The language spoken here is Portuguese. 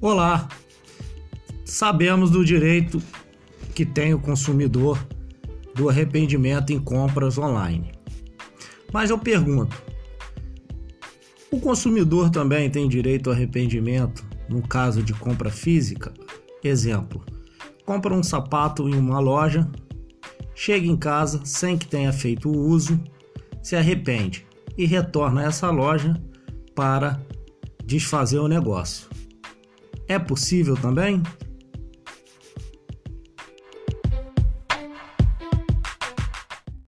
Olá! Sabemos do direito que tem o consumidor do arrependimento em compras online. Mas eu pergunto: o consumidor também tem direito ao arrependimento no caso de compra física? Exemplo: compra um sapato em uma loja, chega em casa sem que tenha feito o uso, se arrepende e retorna a essa loja para desfazer o negócio. É possível também?